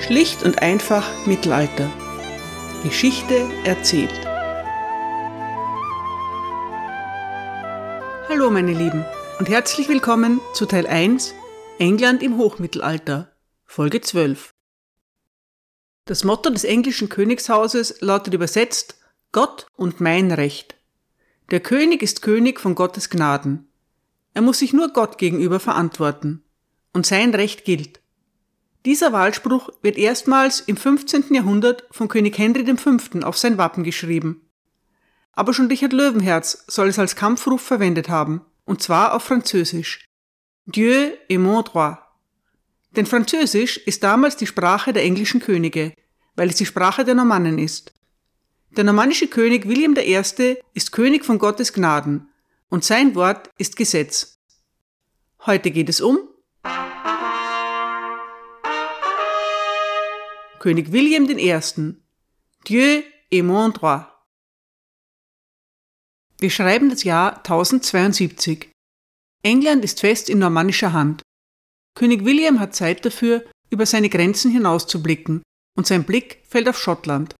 Schlicht und einfach Mittelalter. Geschichte erzählt. Hallo meine Lieben und herzlich willkommen zu Teil 1 England im Hochmittelalter, Folge 12. Das Motto des englischen Königshauses lautet übersetzt Gott und mein Recht. Der König ist König von Gottes Gnaden. Er muss sich nur Gott gegenüber verantworten. Und sein Recht gilt. Dieser Wahlspruch wird erstmals im 15. Jahrhundert von König Henry V. auf sein Wappen geschrieben. Aber schon Richard Löwenherz soll es als Kampfruf verwendet haben, und zwar auf Französisch. Dieu est mon droit. Denn Französisch ist damals die Sprache der englischen Könige, weil es die Sprache der Normannen ist. Der normannische König William I. ist König von Gottes Gnaden, und sein Wort ist Gesetz. Heute geht es um König William I. Dieu est mon droit. Wir schreiben das Jahr 1072. England ist fest in normannischer Hand. König William hat Zeit dafür, über seine Grenzen hinauszublicken, und sein Blick fällt auf Schottland.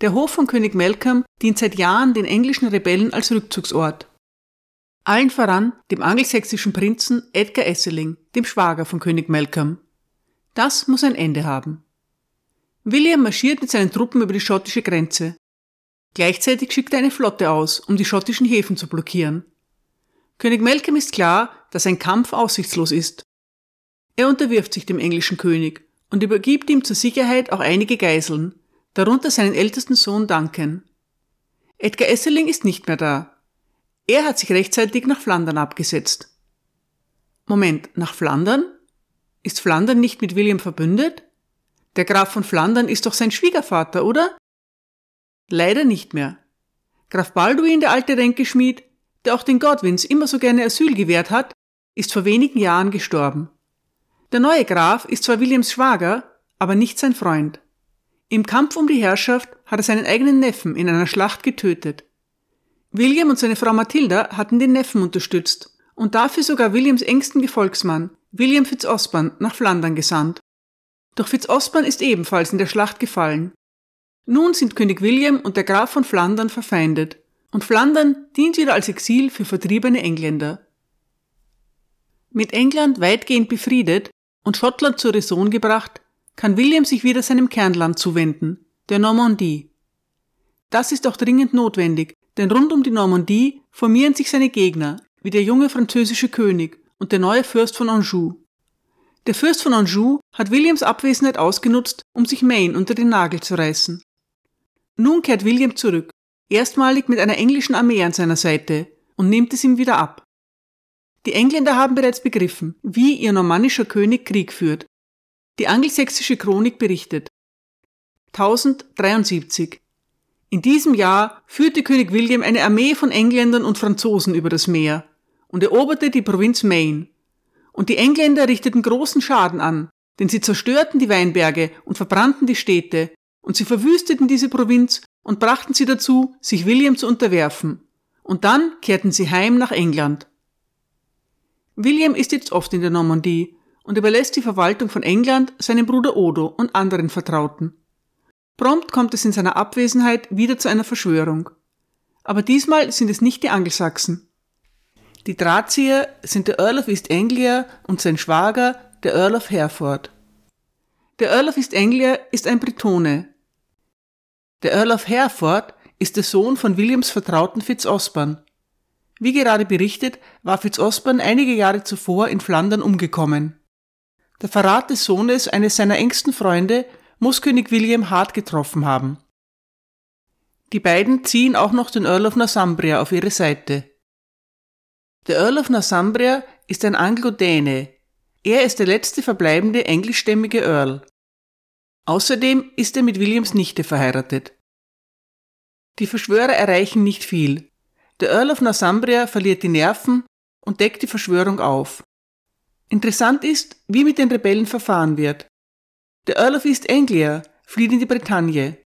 Der Hof von König Malcolm dient seit Jahren den englischen Rebellen als Rückzugsort. Allen voran dem angelsächsischen Prinzen Edgar Esseling, dem Schwager von König Malcolm. Das muss ein Ende haben. William marschiert mit seinen Truppen über die schottische Grenze. Gleichzeitig schickt er eine Flotte aus, um die schottischen Häfen zu blockieren. König Malcolm ist klar, dass ein Kampf aussichtslos ist. Er unterwirft sich dem englischen König und übergibt ihm zur Sicherheit auch einige Geiseln, darunter seinen ältesten Sohn Duncan. Edgar Esseling ist nicht mehr da. Er hat sich rechtzeitig nach Flandern abgesetzt. Moment, nach Flandern? Ist Flandern nicht mit William verbündet? Der Graf von Flandern ist doch sein Schwiegervater, oder? Leider nicht mehr. Graf Balduin, der alte Ränkeschmied, der auch den Godwins immer so gerne Asyl gewährt hat, ist vor wenigen Jahren gestorben. Der neue Graf ist zwar Williams Schwager, aber nicht sein Freund. Im Kampf um die Herrschaft hat er seinen eigenen Neffen in einer Schlacht getötet. William und seine Frau Mathilda hatten den Neffen unterstützt und dafür sogar Williams engsten Gefolgsmann, William Fitzosborne, nach Flandern gesandt. Doch Fitzosborn ist ebenfalls in der Schlacht gefallen. Nun sind König William und der Graf von Flandern verfeindet, und Flandern dient wieder als Exil für vertriebene Engländer. Mit England weitgehend befriedet und Schottland zur Raison gebracht, kann William sich wieder seinem Kernland zuwenden, der Normandie. Das ist auch dringend notwendig, denn rund um die Normandie formieren sich seine Gegner, wie der junge französische König und der neue Fürst von Anjou. Der Fürst von Anjou hat Williams Abwesenheit ausgenutzt, um sich Maine unter den Nagel zu reißen. Nun kehrt William zurück, erstmalig mit einer englischen Armee an seiner Seite, und nimmt es ihm wieder ab. Die Engländer haben bereits begriffen, wie ihr normannischer König Krieg führt. Die angelsächsische Chronik berichtet. 1073. In diesem Jahr führte König William eine Armee von Engländern und Franzosen über das Meer und eroberte die Provinz Maine und die Engländer richteten großen Schaden an, denn sie zerstörten die Weinberge und verbrannten die Städte, und sie verwüsteten diese Provinz und brachten sie dazu, sich William zu unterwerfen. Und dann kehrten sie heim nach England. William ist jetzt oft in der Normandie und überlässt die Verwaltung von England seinem Bruder Odo und anderen Vertrauten. Prompt kommt es in seiner Abwesenheit wieder zu einer Verschwörung. Aber diesmal sind es nicht die Angelsachsen. Die Drahtzieher sind der Earl of East Anglia und sein Schwager, der Earl of Hereford. Der Earl of East Anglia ist ein Bretone. Der Earl of Hereford ist der Sohn von Williams Vertrauten Fitzosborne. Wie gerade berichtet, war Fitzosborne einige Jahre zuvor in Flandern umgekommen. Der Verrat des Sohnes eines seiner engsten Freunde muss König William hart getroffen haben. Die beiden ziehen auch noch den Earl of Northumbria auf ihre Seite. Der Earl of Northumbria ist ein Anglo-Däne. Er ist der letzte verbleibende englischstämmige Earl. Außerdem ist er mit Williams Nichte verheiratet. Die Verschwörer erreichen nicht viel. Der Earl of Northumbria verliert die Nerven und deckt die Verschwörung auf. Interessant ist, wie mit den Rebellen verfahren wird. Der Earl of East Anglia flieht in die Bretagne.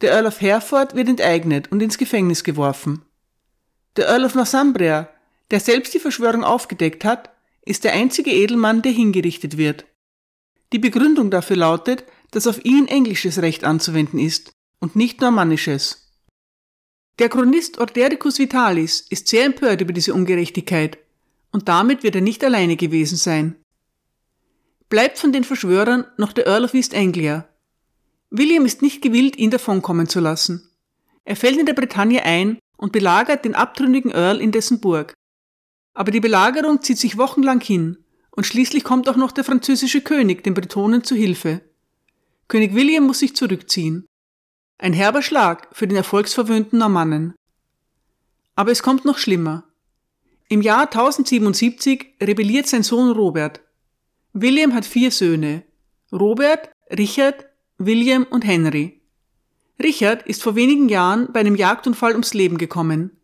Der Earl of Hereford wird enteignet und ins Gefängnis geworfen. Der Earl of Northumbria der selbst die Verschwörung aufgedeckt hat, ist der einzige Edelmann, der hingerichtet wird. Die Begründung dafür lautet, dass auf ihn englisches Recht anzuwenden ist und nicht normannisches. Der Chronist Ordericus Vitalis ist sehr empört über diese Ungerechtigkeit und damit wird er nicht alleine gewesen sein. Bleibt von den Verschwörern noch der Earl of East Anglia. William ist nicht gewillt, ihn davonkommen zu lassen. Er fällt in der Bretagne ein und belagert den abtrünnigen Earl in dessen Burg. Aber die Belagerung zieht sich wochenlang hin und schließlich kommt auch noch der französische König den Bretonen zu Hilfe. König William muss sich zurückziehen. Ein herber Schlag für den erfolgsverwöhnten Normannen. Aber es kommt noch schlimmer. Im Jahr 1077 rebelliert sein Sohn Robert. William hat vier Söhne. Robert, Richard, William und Henry. Richard ist vor wenigen Jahren bei einem Jagdunfall ums Leben gekommen.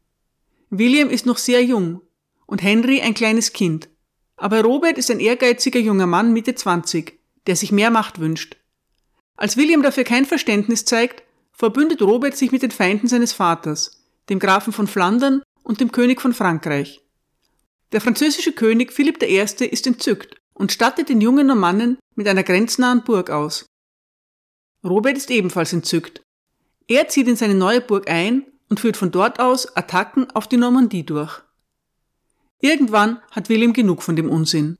William ist noch sehr jung und Henry ein kleines Kind. Aber Robert ist ein ehrgeiziger junger Mann Mitte 20, der sich mehr Macht wünscht. Als William dafür kein Verständnis zeigt, verbündet Robert sich mit den Feinden seines Vaters, dem Grafen von Flandern und dem König von Frankreich. Der französische König Philipp I. ist entzückt und stattet den jungen Normannen mit einer grenznahen Burg aus. Robert ist ebenfalls entzückt. Er zieht in seine neue Burg ein und führt von dort aus Attacken auf die Normandie durch. Irgendwann hat William genug von dem Unsinn.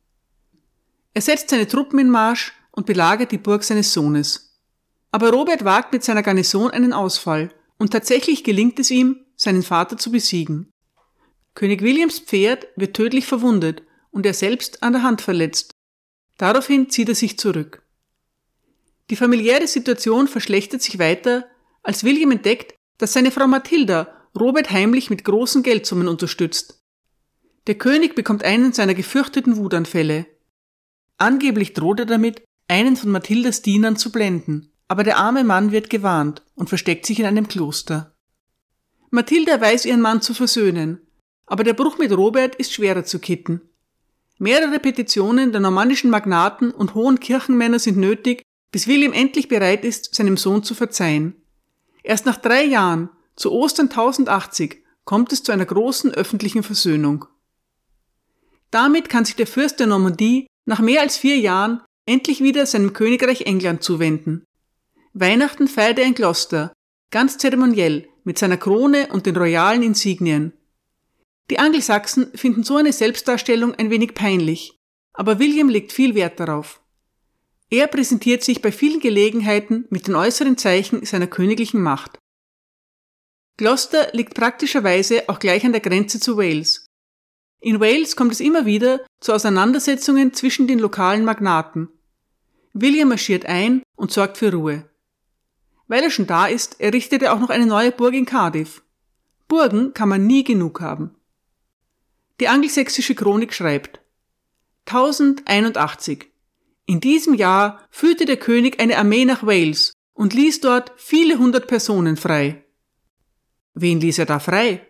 Er setzt seine Truppen in Marsch und belagert die Burg seines Sohnes. Aber Robert wagt mit seiner Garnison einen Ausfall und tatsächlich gelingt es ihm, seinen Vater zu besiegen. König Williams Pferd wird tödlich verwundet und er selbst an der Hand verletzt. Daraufhin zieht er sich zurück. Die familiäre Situation verschlechtert sich weiter, als William entdeckt, dass seine Frau Mathilda Robert heimlich mit großen Geldsummen unterstützt. Der König bekommt einen seiner gefürchteten Wutanfälle. Angeblich droht er damit, einen von Mathildas Dienern zu blenden, aber der arme Mann wird gewarnt und versteckt sich in einem Kloster. Mathilda weiß ihren Mann zu versöhnen, aber der Bruch mit Robert ist schwerer zu kitten. Mehrere Petitionen der normannischen Magnaten und hohen Kirchenmänner sind nötig, bis William endlich bereit ist, seinem Sohn zu verzeihen. Erst nach drei Jahren, zu Ostern 1080, kommt es zu einer großen öffentlichen Versöhnung. Damit kann sich der Fürst der Normandie nach mehr als vier Jahren endlich wieder seinem Königreich England zuwenden. Weihnachten feiert er in Gloucester, ganz zeremoniell, mit seiner Krone und den royalen Insignien. Die Angelsachsen finden so eine Selbstdarstellung ein wenig peinlich, aber William legt viel Wert darauf. Er präsentiert sich bei vielen Gelegenheiten mit den äußeren Zeichen seiner königlichen Macht. Gloucester liegt praktischerweise auch gleich an der Grenze zu Wales in Wales kommt es immer wieder zu Auseinandersetzungen zwischen den lokalen Magnaten. William marschiert ein und sorgt für Ruhe. Weil er schon da ist, errichtet er auch noch eine neue Burg in Cardiff. Burgen kann man nie genug haben. Die angelsächsische Chronik schreibt 1081. In diesem Jahr führte der König eine Armee nach Wales und ließ dort viele hundert Personen frei. Wen ließ er da frei?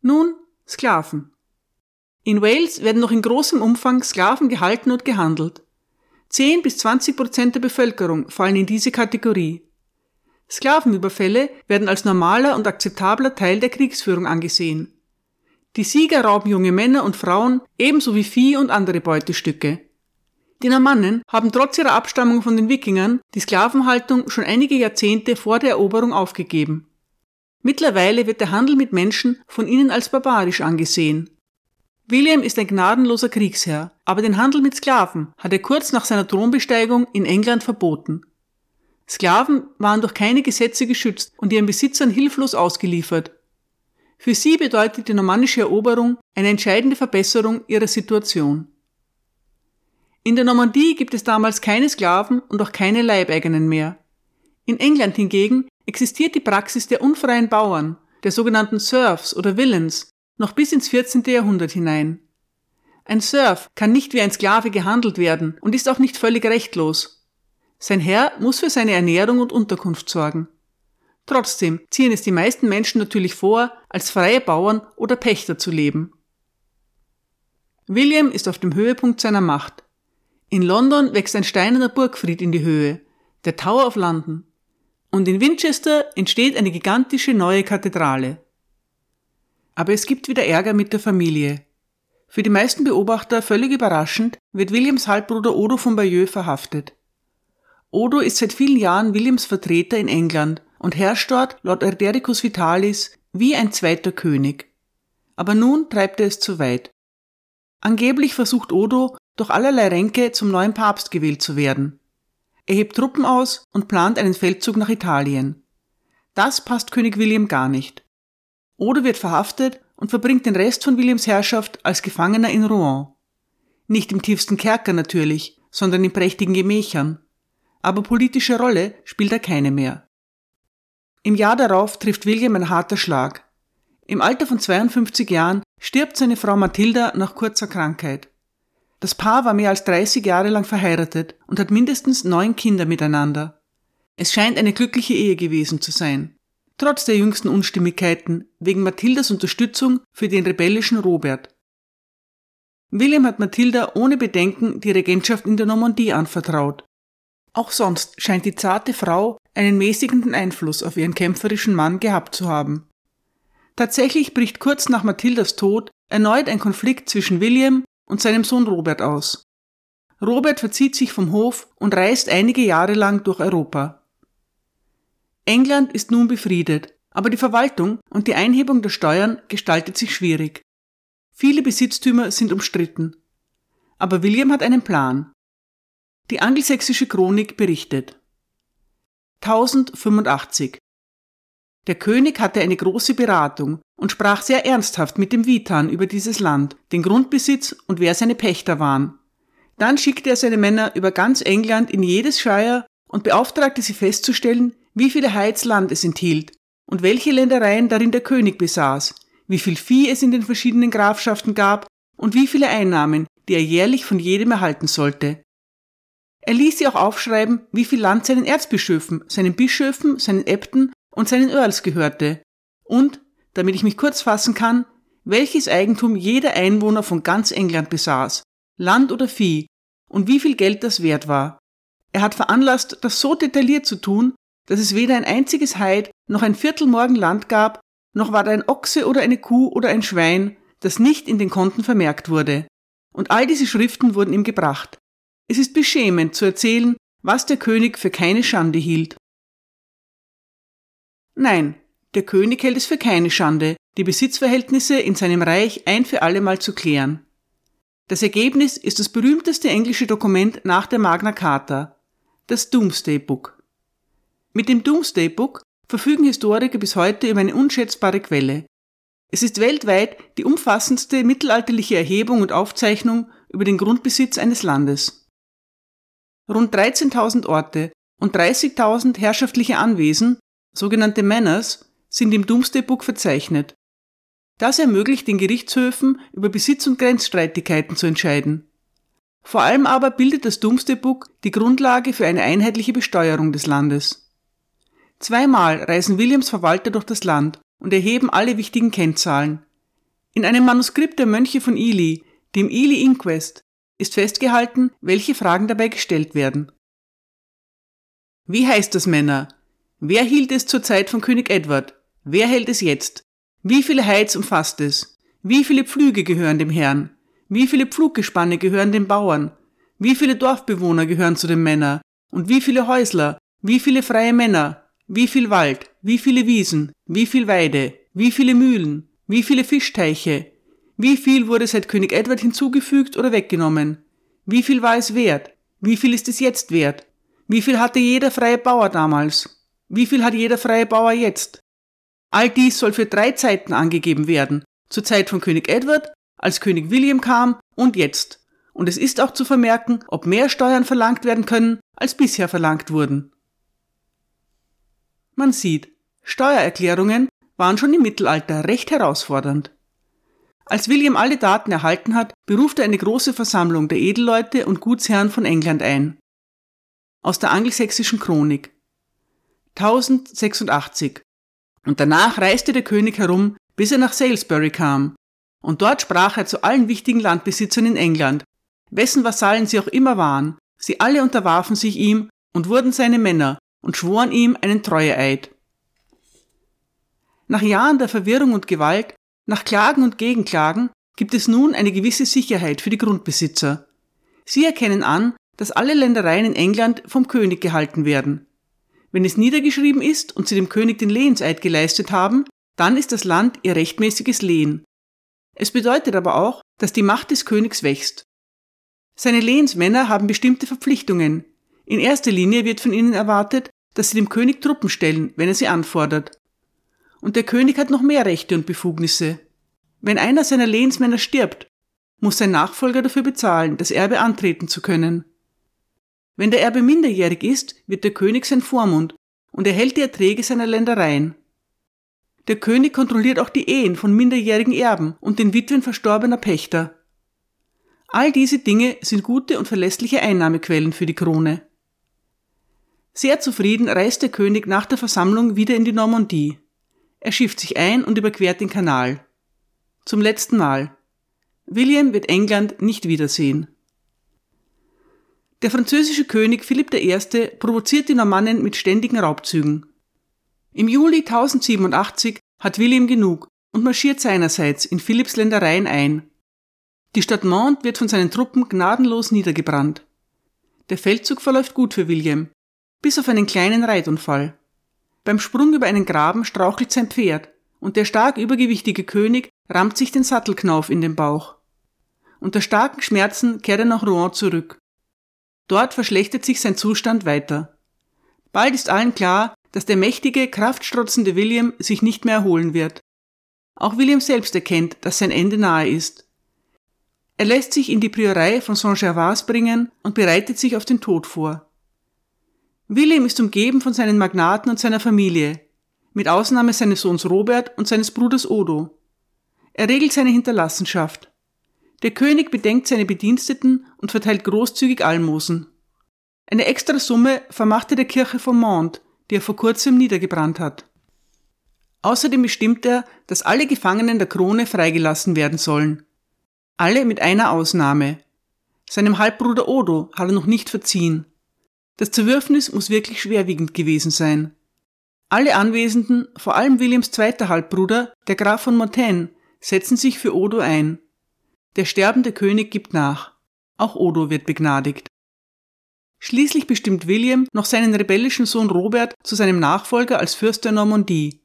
Nun, Sklaven. In Wales werden noch in großem Umfang Sklaven gehalten und gehandelt. 10 bis 20 Prozent der Bevölkerung fallen in diese Kategorie. Sklavenüberfälle werden als normaler und akzeptabler Teil der Kriegsführung angesehen. Die Sieger rauben junge Männer und Frauen ebenso wie Vieh und andere Beutestücke. Die Normannen haben trotz ihrer Abstammung von den Wikingern die Sklavenhaltung schon einige Jahrzehnte vor der Eroberung aufgegeben. Mittlerweile wird der Handel mit Menschen von ihnen als barbarisch angesehen. William ist ein gnadenloser Kriegsherr, aber den Handel mit Sklaven hat er kurz nach seiner Thronbesteigung in England verboten. Sklaven waren durch keine Gesetze geschützt und ihren Besitzern hilflos ausgeliefert. Für sie bedeutet die normannische Eroberung eine entscheidende Verbesserung ihrer Situation. In der Normandie gibt es damals keine Sklaven und auch keine Leibeigenen mehr. In England hingegen existiert die Praxis der unfreien Bauern, der sogenannten Serfs oder Villains, noch bis ins 14. Jahrhundert hinein. Ein Serf kann nicht wie ein Sklave gehandelt werden und ist auch nicht völlig rechtlos. Sein Herr muss für seine Ernährung und Unterkunft sorgen. Trotzdem ziehen es die meisten Menschen natürlich vor, als freie Bauern oder Pächter zu leben. William ist auf dem Höhepunkt seiner Macht. In London wächst ein steinerner Burgfried in die Höhe, der Tower of London. Und in Winchester entsteht eine gigantische neue Kathedrale. Aber es gibt wieder Ärger mit der Familie. Für die meisten Beobachter völlig überraschend wird Williams Halbbruder Odo von Bayeux verhaftet. Odo ist seit vielen Jahren Williams Vertreter in England und herrscht dort laut Erdericus Vitalis wie ein zweiter König. Aber nun treibt er es zu weit. Angeblich versucht Odo durch allerlei Ränke zum neuen Papst gewählt zu werden. Er hebt Truppen aus und plant einen Feldzug nach Italien. Das passt König William gar nicht. Odo wird verhaftet und verbringt den Rest von Williams Herrschaft als Gefangener in Rouen. Nicht im tiefsten Kerker natürlich, sondern in prächtigen Gemächern. Aber politische Rolle spielt er keine mehr. Im Jahr darauf trifft William ein harter Schlag. Im Alter von 52 Jahren stirbt seine Frau Mathilda nach kurzer Krankheit. Das Paar war mehr als 30 Jahre lang verheiratet und hat mindestens neun Kinder miteinander. Es scheint eine glückliche Ehe gewesen zu sein. Trotz der jüngsten Unstimmigkeiten wegen Mathildas Unterstützung für den rebellischen Robert. William hat Mathilda ohne Bedenken die Regentschaft in der Normandie anvertraut. Auch sonst scheint die zarte Frau einen mäßigenden Einfluss auf ihren kämpferischen Mann gehabt zu haben. Tatsächlich bricht kurz nach Mathildas Tod erneut ein Konflikt zwischen William und seinem Sohn Robert aus. Robert verzieht sich vom Hof und reist einige Jahre lang durch Europa. England ist nun befriedet, aber die Verwaltung und die Einhebung der Steuern gestaltet sich schwierig. Viele Besitztümer sind umstritten. Aber William hat einen Plan. Die angelsächsische Chronik berichtet. 1085 der König hatte eine große Beratung und sprach sehr ernsthaft mit dem Witan über dieses Land, den Grundbesitz und wer seine Pächter waren. Dann schickte er seine Männer über ganz England in jedes Shire und beauftragte sie festzustellen, wie viele Heids Land es enthielt und welche Ländereien darin der König besaß, wie viel Vieh es in den verschiedenen Grafschaften gab und wie viele Einnahmen, die er jährlich von jedem erhalten sollte. Er ließ sie auch aufschreiben, wie viel Land seinen Erzbischöfen, seinen Bischöfen, seinen Äbten und seinen Earls gehörte und, damit ich mich kurz fassen kann, welches Eigentum jeder Einwohner von ganz England besaß, Land oder Vieh, und wie viel Geld das wert war. Er hat veranlasst, das so detailliert zu tun, dass es weder ein einziges Heid noch ein Viertelmorgen Land gab, noch war da ein Ochse oder eine Kuh oder ein Schwein, das nicht in den Konten vermerkt wurde. Und all diese Schriften wurden ihm gebracht. Es ist beschämend zu erzählen, was der König für keine Schande hielt. Nein, der König hält es für keine Schande, die Besitzverhältnisse in seinem Reich ein für allemal zu klären. Das Ergebnis ist das berühmteste englische Dokument nach der Magna Carta, das Doomsday Book. Mit dem Doomsday Book verfügen Historiker bis heute über eine unschätzbare Quelle. Es ist weltweit die umfassendste mittelalterliche Erhebung und Aufzeichnung über den Grundbesitz eines Landes. Rund 13.000 Orte und 30.000 herrschaftliche Anwesen Sogenannte Manors sind im Doomsday Book verzeichnet. Das ermöglicht den Gerichtshöfen, über Besitz- und Grenzstreitigkeiten zu entscheiden. Vor allem aber bildet das Doomsday Book die Grundlage für eine einheitliche Besteuerung des Landes. Zweimal reisen Williams Verwalter durch das Land und erheben alle wichtigen Kennzahlen. In einem Manuskript der Mönche von Ely, dem Ely Inquest, ist festgehalten, welche Fragen dabei gestellt werden. Wie heißt das Männer? Wer hielt es zur Zeit von König Edward? Wer hält es jetzt? Wie viele Heiz umfasst es? Wie viele Pflüge gehören dem Herrn? Wie viele Pfluggespanne gehören den Bauern? Wie viele Dorfbewohner gehören zu den Männern? Und wie viele Häusler? Wie viele freie Männer? Wie viel Wald? Wie viele Wiesen? Wie viel Weide? Wie viele Mühlen? Wie viele Fischteiche? Wie viel wurde seit König Edward hinzugefügt oder weggenommen? Wie viel war es wert? Wie viel ist es jetzt wert? Wie viel hatte jeder freie Bauer damals? Wie viel hat jeder freie Bauer jetzt? All dies soll für drei Zeiten angegeben werden. Zur Zeit von König Edward, als König William kam und jetzt. Und es ist auch zu vermerken, ob mehr Steuern verlangt werden können, als bisher verlangt wurden. Man sieht, Steuererklärungen waren schon im Mittelalter recht herausfordernd. Als William alle Daten erhalten hat, beruft er eine große Versammlung der Edelleute und Gutsherren von England ein. Aus der angelsächsischen Chronik. 1086. Und danach reiste der König herum, bis er nach Salisbury kam. Und dort sprach er zu allen wichtigen Landbesitzern in England, wessen Vasallen sie auch immer waren. Sie alle unterwarfen sich ihm und wurden seine Männer und schworen ihm einen Treueeid. Nach Jahren der Verwirrung und Gewalt, nach Klagen und Gegenklagen, gibt es nun eine gewisse Sicherheit für die Grundbesitzer. Sie erkennen an, dass alle Ländereien in England vom König gehalten werden. Wenn es niedergeschrieben ist und sie dem König den Lehenseid geleistet haben, dann ist das Land ihr rechtmäßiges Lehen. Es bedeutet aber auch, dass die Macht des Königs wächst. Seine Lehensmänner haben bestimmte Verpflichtungen. In erster Linie wird von ihnen erwartet, dass sie dem König Truppen stellen, wenn er sie anfordert. Und der König hat noch mehr Rechte und Befugnisse. Wenn einer seiner Lehensmänner stirbt, muss sein Nachfolger dafür bezahlen, das Erbe antreten zu können. Wenn der Erbe minderjährig ist, wird der König sein Vormund und erhält die Erträge seiner Ländereien. Der König kontrolliert auch die Ehen von minderjährigen Erben und den Witwen verstorbener Pächter. All diese Dinge sind gute und verlässliche Einnahmequellen für die Krone. Sehr zufrieden reist der König nach der Versammlung wieder in die Normandie. Er schifft sich ein und überquert den Kanal. Zum letzten Mal. William wird England nicht wiedersehen. Der französische König Philipp I. provoziert die Normannen mit ständigen Raubzügen. Im Juli 1087 hat William genug und marschiert seinerseits in Philipps Ländereien ein. Die Stadt Mont wird von seinen Truppen gnadenlos niedergebrannt. Der Feldzug verläuft gut für William, bis auf einen kleinen Reitunfall. Beim Sprung über einen Graben strauchelt sein Pferd und der stark übergewichtige König rammt sich den Sattelknauf in den Bauch. Unter starken Schmerzen kehrt er nach Rouen zurück. Dort verschlechtert sich sein Zustand weiter. Bald ist allen klar, dass der mächtige, kraftstrotzende William sich nicht mehr erholen wird. Auch William selbst erkennt, dass sein Ende nahe ist. Er lässt sich in die Priorei von Saint-Gervais bringen und bereitet sich auf den Tod vor. William ist umgeben von seinen Magnaten und seiner Familie, mit Ausnahme seines Sohns Robert und seines Bruders Odo. Er regelt seine Hinterlassenschaft. Der König bedenkt seine Bediensteten und verteilt großzügig Almosen. Eine extra Summe vermachte der Kirche von Mont, die er vor kurzem niedergebrannt hat. Außerdem bestimmt er, dass alle Gefangenen der Krone freigelassen werden sollen. Alle mit einer Ausnahme. Seinem Halbbruder Odo hat er noch nicht verziehen. Das Zerwürfnis muss wirklich schwerwiegend gewesen sein. Alle Anwesenden, vor allem Williams zweiter Halbbruder, der Graf von Montaigne, setzen sich für Odo ein. Der sterbende König gibt nach. Auch Odo wird begnadigt. Schließlich bestimmt William noch seinen rebellischen Sohn Robert zu seinem Nachfolger als Fürst der Normandie.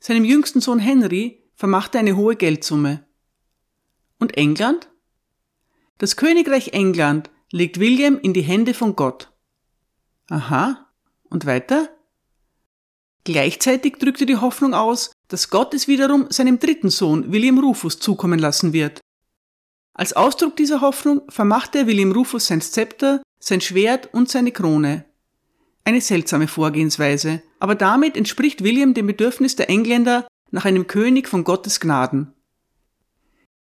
Seinem jüngsten Sohn Henry vermacht er eine hohe Geldsumme. Und England? Das Königreich England legt William in die Hände von Gott. Aha. Und weiter? Gleichzeitig drückt er die Hoffnung aus, dass Gott es wiederum seinem dritten Sohn William Rufus zukommen lassen wird. Als Ausdruck dieser Hoffnung vermachte er William Rufus sein Zepter, sein Schwert und seine Krone. Eine seltsame Vorgehensweise, aber damit entspricht William dem Bedürfnis der Engländer nach einem König von Gottes Gnaden.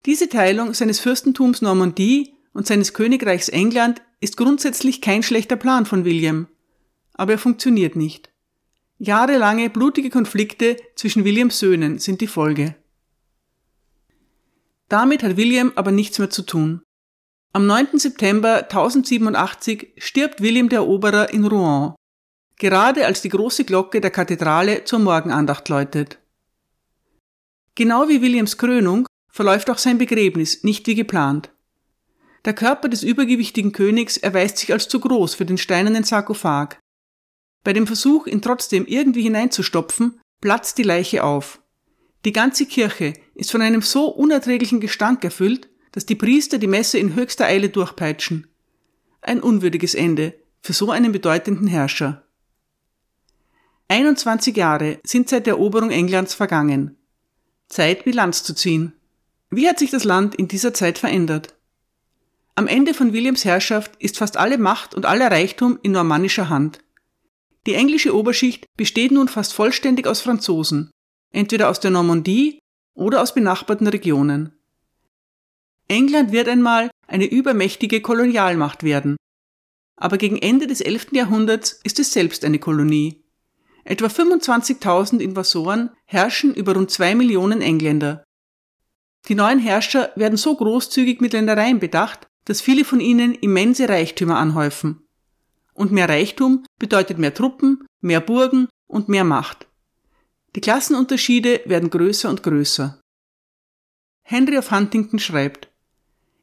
Diese Teilung seines Fürstentums Normandie und seines Königreichs England ist grundsätzlich kein schlechter Plan von William, aber er funktioniert nicht. Jahrelange blutige Konflikte zwischen Williams Söhnen sind die Folge. Damit hat William aber nichts mehr zu tun. Am 9. September 1087 stirbt William der Eroberer in Rouen, gerade als die große Glocke der Kathedrale zur Morgenandacht läutet. Genau wie Williams Krönung verläuft auch sein Begräbnis nicht wie geplant. Der Körper des übergewichtigen Königs erweist sich als zu groß für den steinernen Sarkophag. Bei dem Versuch, ihn trotzdem irgendwie hineinzustopfen, platzt die Leiche auf. Die ganze Kirche ist von einem so unerträglichen Gestank erfüllt, dass die Priester die Messe in höchster Eile durchpeitschen. Ein unwürdiges Ende für so einen bedeutenden Herrscher. 21 Jahre sind seit der Eroberung Englands vergangen. Zeit, Bilanz zu ziehen. Wie hat sich das Land in dieser Zeit verändert? Am Ende von Williams Herrschaft ist fast alle Macht und aller Reichtum in normannischer Hand. Die englische Oberschicht besteht nun fast vollständig aus Franzosen, entweder aus der Normandie oder aus benachbarten Regionen. England wird einmal eine übermächtige Kolonialmacht werden. Aber gegen Ende des 11. Jahrhunderts ist es selbst eine Kolonie. Etwa 25.000 Invasoren herrschen über rund zwei Millionen Engländer. Die neuen Herrscher werden so großzügig mit Ländereien bedacht, dass viele von ihnen immense Reichtümer anhäufen. Und mehr Reichtum bedeutet mehr Truppen, mehr Burgen und mehr Macht. Die Klassenunterschiede werden größer und größer. Henry of Huntington schreibt,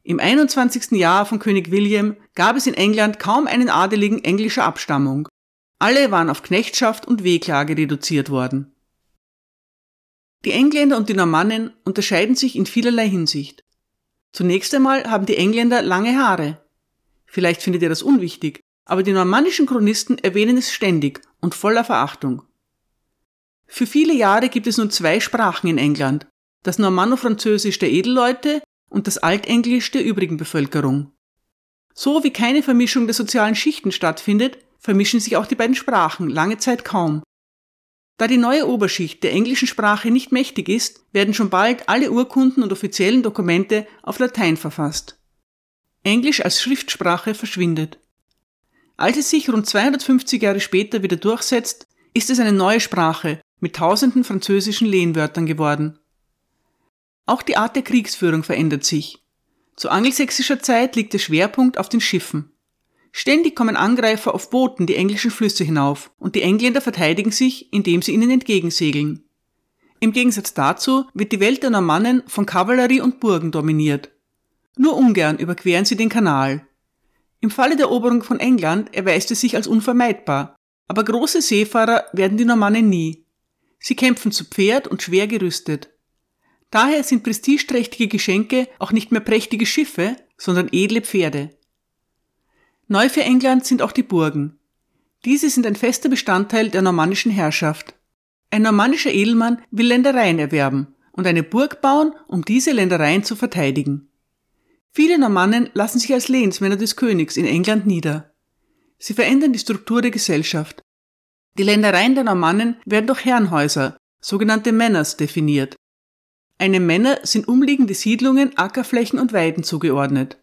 im 21. Jahr von König William gab es in England kaum einen Adeligen englischer Abstammung. Alle waren auf Knechtschaft und Wehklage reduziert worden. Die Engländer und die Normannen unterscheiden sich in vielerlei Hinsicht. Zunächst einmal haben die Engländer lange Haare. Vielleicht findet ihr das unwichtig, aber die normannischen Chronisten erwähnen es ständig und voller Verachtung. Für viele Jahre gibt es nun zwei Sprachen in England, das Normanno-Französisch der Edelleute und das Altenglisch der übrigen Bevölkerung. So wie keine Vermischung der sozialen Schichten stattfindet, vermischen sich auch die beiden Sprachen lange Zeit kaum. Da die neue Oberschicht der englischen Sprache nicht mächtig ist, werden schon bald alle Urkunden und offiziellen Dokumente auf Latein verfasst. Englisch als Schriftsprache verschwindet. Als es sich rund 250 Jahre später wieder durchsetzt, ist es eine neue Sprache mit tausenden französischen Lehnwörtern geworden. Auch die Art der Kriegsführung verändert sich. Zu angelsächsischer Zeit liegt der Schwerpunkt auf den Schiffen. Ständig kommen Angreifer auf Booten die englischen Flüsse hinauf und die Engländer verteidigen sich, indem sie ihnen entgegensegeln. Im Gegensatz dazu wird die Welt der Normannen von Kavallerie und Burgen dominiert. Nur ungern überqueren sie den Kanal. Im Falle der Eroberung von England erweist es sich als unvermeidbar, aber große Seefahrer werden die Normannen nie. Sie kämpfen zu Pferd und schwer gerüstet. Daher sind prestigeträchtige Geschenke auch nicht mehr prächtige Schiffe, sondern edle Pferde. Neu für England sind auch die Burgen. Diese sind ein fester Bestandteil der normannischen Herrschaft. Ein normannischer Edelmann will Ländereien erwerben und eine Burg bauen, um diese Ländereien zu verteidigen. Viele Normannen lassen sich als Lehnsmänner des Königs in England nieder. Sie verändern die Struktur der Gesellschaft. Die Ländereien der Normannen werden durch Herrenhäuser, sogenannte Manors, definiert. Einem Männer sind umliegende Siedlungen, Ackerflächen und Weiden zugeordnet.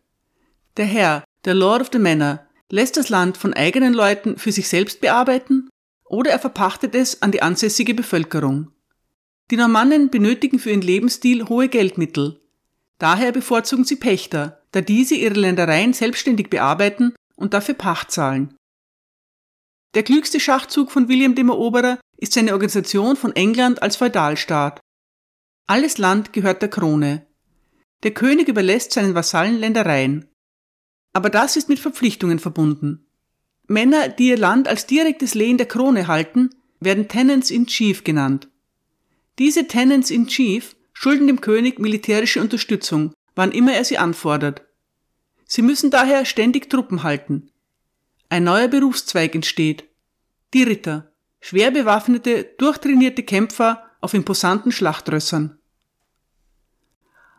Der Herr, der Lord of the Manor, lässt das Land von eigenen Leuten für sich selbst bearbeiten oder er verpachtet es an die ansässige Bevölkerung. Die Normannen benötigen für ihren Lebensstil hohe Geldmittel. Daher bevorzugen sie Pächter, da diese ihre Ländereien selbstständig bearbeiten und dafür Pacht zahlen. Der klügste Schachzug von William dem Eroberer ist seine Organisation von England als Feudalstaat. Alles Land gehört der Krone. Der König überlässt seinen Vasallen Ländereien. Aber das ist mit Verpflichtungen verbunden. Männer, die ihr Land als direktes Lehen der Krone halten, werden Tenants in Chief genannt. Diese Tenants in Chief schulden dem König militärische Unterstützung, wann immer er sie anfordert. Sie müssen daher ständig Truppen halten. Ein neuer Berufszweig entsteht. Die Ritter, schwer bewaffnete, durchtrainierte Kämpfer auf imposanten Schlachtrössern.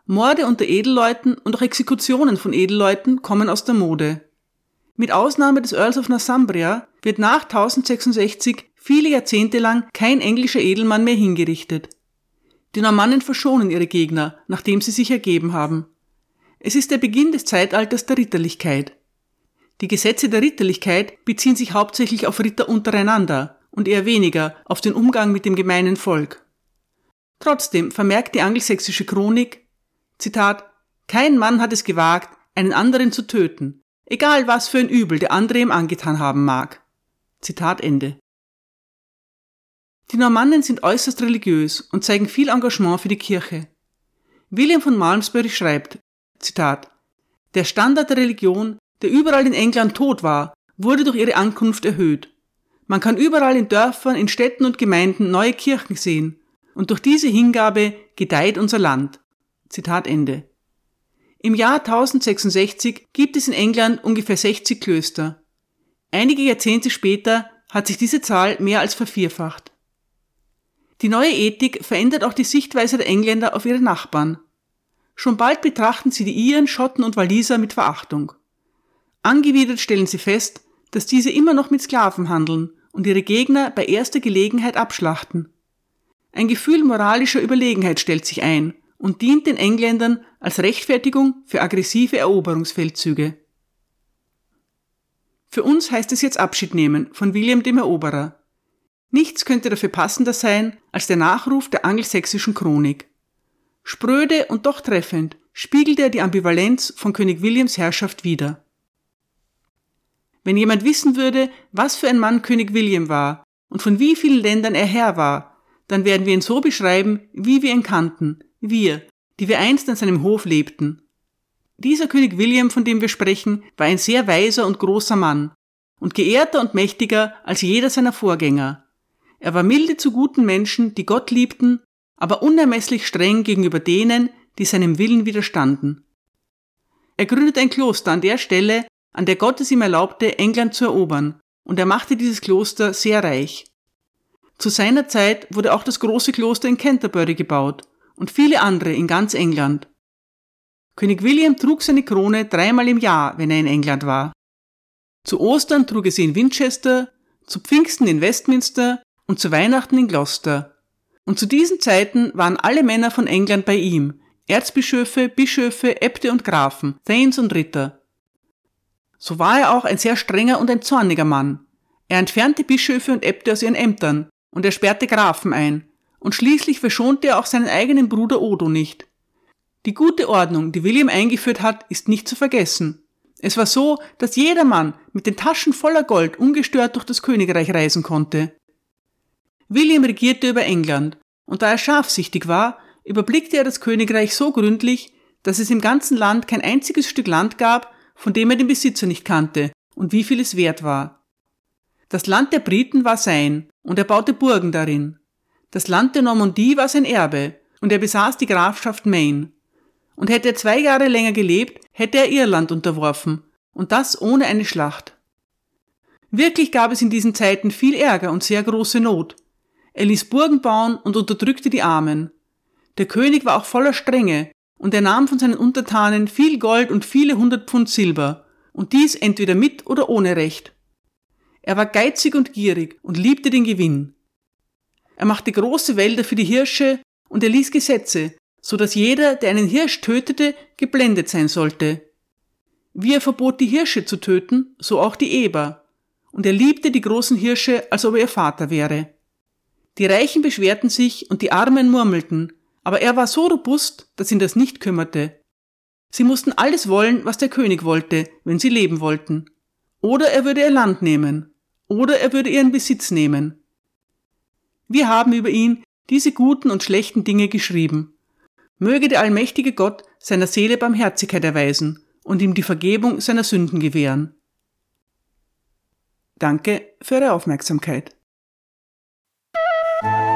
Morde unter Edelleuten und auch Exekutionen von Edelleuten kommen aus der Mode. Mit Ausnahme des Earls of Northumbria wird nach 1066 viele Jahrzehnte lang kein englischer Edelmann mehr hingerichtet. Die Normannen verschonen ihre Gegner, nachdem sie sich ergeben haben. Es ist der Beginn des Zeitalters der Ritterlichkeit. Die Gesetze der Ritterlichkeit beziehen sich hauptsächlich auf Ritter untereinander und eher weniger auf den Umgang mit dem gemeinen Volk. Trotzdem vermerkt die angelsächsische Chronik, Zitat, kein Mann hat es gewagt, einen anderen zu töten, egal was für ein Übel der andere ihm angetan haben mag. Zitat Ende. Die Normannen sind äußerst religiös und zeigen viel Engagement für die Kirche. William von Malmesbury schreibt, Zitat, der Standard der Religion, der überall in England tot war, wurde durch ihre Ankunft erhöht. Man kann überall in Dörfern, in Städten und Gemeinden neue Kirchen sehen, und durch diese Hingabe gedeiht unser Land. Zitat Ende. Im Jahr 1066 gibt es in England ungefähr 60 Klöster. Einige Jahrzehnte später hat sich diese Zahl mehr als vervierfacht. Die neue Ethik verändert auch die Sichtweise der Engländer auf ihre Nachbarn. Schon bald betrachten sie die Iren, Schotten und Waliser mit Verachtung. Angewidert stellen sie fest, dass diese immer noch mit Sklaven handeln und ihre Gegner bei erster Gelegenheit abschlachten. Ein Gefühl moralischer Überlegenheit stellt sich ein und dient den Engländern als Rechtfertigung für aggressive Eroberungsfeldzüge. Für uns heißt es jetzt Abschied nehmen von William dem Eroberer. Nichts könnte dafür passender sein als der Nachruf der angelsächsischen Chronik. Spröde und doch treffend spiegelt er die Ambivalenz von König Williams Herrschaft wider. Wenn jemand wissen würde, was für ein Mann König William war und von wie vielen Ländern er Herr war, dann werden wir ihn so beschreiben, wie wir ihn kannten, wir, die wir einst an seinem Hof lebten. Dieser König William, von dem wir sprechen, war ein sehr weiser und großer Mann und geehrter und mächtiger als jeder seiner Vorgänger. Er war milde zu guten Menschen, die Gott liebten, aber unermesslich streng gegenüber denen, die seinem Willen widerstanden. Er gründete ein Kloster an der Stelle, an der Gott es ihm erlaubte, England zu erobern, und er machte dieses Kloster sehr reich. Zu seiner Zeit wurde auch das große Kloster in Canterbury gebaut und viele andere in ganz England. König William trug seine Krone dreimal im Jahr, wenn er in England war. Zu Ostern trug er sie in Winchester, zu Pfingsten in Westminster und zu Weihnachten in Gloucester. Und zu diesen Zeiten waren alle Männer von England bei ihm, Erzbischöfe, Bischöfe, Äbte und Grafen, Thanes und Ritter. So war er auch ein sehr strenger und ein zorniger Mann. Er entfernte Bischöfe und Äbte aus ihren Ämtern und er sperrte Grafen ein, und schließlich verschonte er auch seinen eigenen Bruder Odo nicht. Die gute Ordnung, die William eingeführt hat, ist nicht zu vergessen. Es war so, dass jedermann mit den Taschen voller Gold ungestört durch das Königreich reisen konnte. William regierte über England, und da er scharfsichtig war, überblickte er das Königreich so gründlich, dass es im ganzen Land kein einziges Stück Land gab, von dem er den Besitzer nicht kannte und wie viel es wert war. Das Land der Briten war sein, und er baute Burgen darin. Das Land der Normandie war sein Erbe, und er besaß die Grafschaft Maine. Und hätte er zwei Jahre länger gelebt, hätte er Irland unterworfen, und das ohne eine Schlacht. Wirklich gab es in diesen Zeiten viel Ärger und sehr große Not. Er ließ Burgen bauen und unterdrückte die Armen. Der König war auch voller Strenge, und er nahm von seinen Untertanen viel Gold und viele hundert Pfund Silber, und dies entweder mit oder ohne Recht. Er war geizig und gierig und liebte den Gewinn. Er machte große Wälder für die Hirsche und er ließ Gesetze, so dass jeder, der einen Hirsch tötete, geblendet sein sollte. Wie er verbot, die Hirsche zu töten, so auch die Eber. Und er liebte die großen Hirsche, als ob er ihr Vater wäre. Die Reichen beschwerten sich und die Armen murmelten, aber er war so robust, dass ihn das nicht kümmerte. Sie mussten alles wollen, was der König wollte, wenn sie leben wollten. Oder er würde ihr Land nehmen. Oder er würde ihren Besitz nehmen. Wir haben über ihn diese guten und schlechten Dinge geschrieben. Möge der allmächtige Gott seiner Seele Barmherzigkeit erweisen und ihm die Vergebung seiner Sünden gewähren. Danke für Ihre Aufmerksamkeit. Bye.